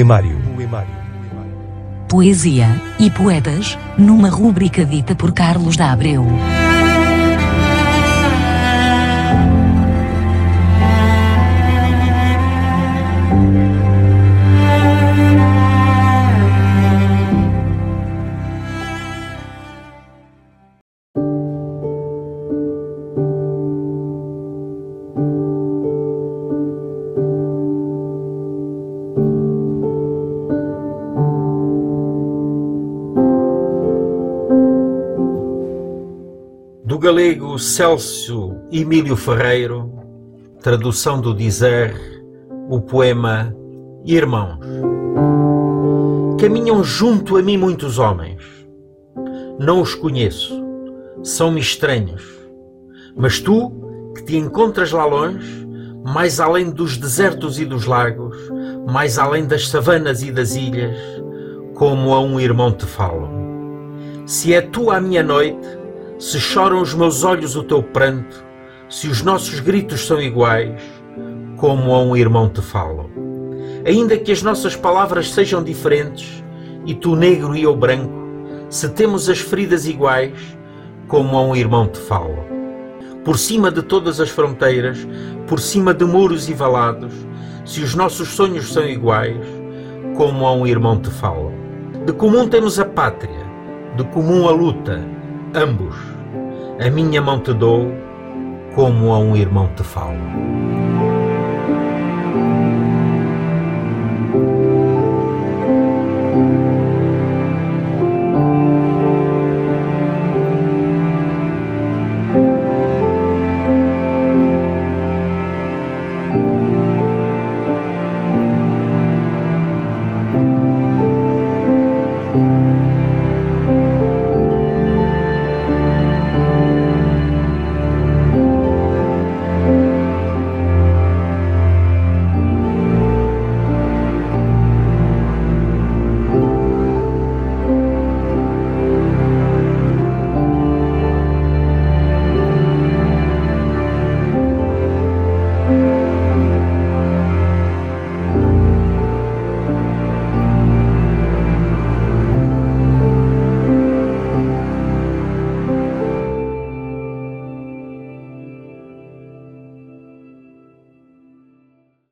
Poemário. Poesia e poetas, numa rúbrica dita por Carlos da Abreu. Do galego Celso Emílio Ferreiro, tradução do dizer, o poema Irmãos. Caminham junto a mim muitos homens. Não os conheço, são-me estranhos. Mas tu, que te encontras lá longe, mais além dos desertos e dos lagos, mais além das savanas e das ilhas, como a um irmão te falo. Se é tu a minha noite, se choram os meus olhos o teu pranto, se os nossos gritos são iguais, como a um irmão te falo. Ainda que as nossas palavras sejam diferentes, e tu negro e eu branco, se temos as feridas iguais, como a um irmão te falo. Por cima de todas as fronteiras, por cima de muros e valados, se os nossos sonhos são iguais, como a um irmão te falo. De comum temos a pátria, de comum a luta, ambos. A minha mão te dou, como a um irmão te falo.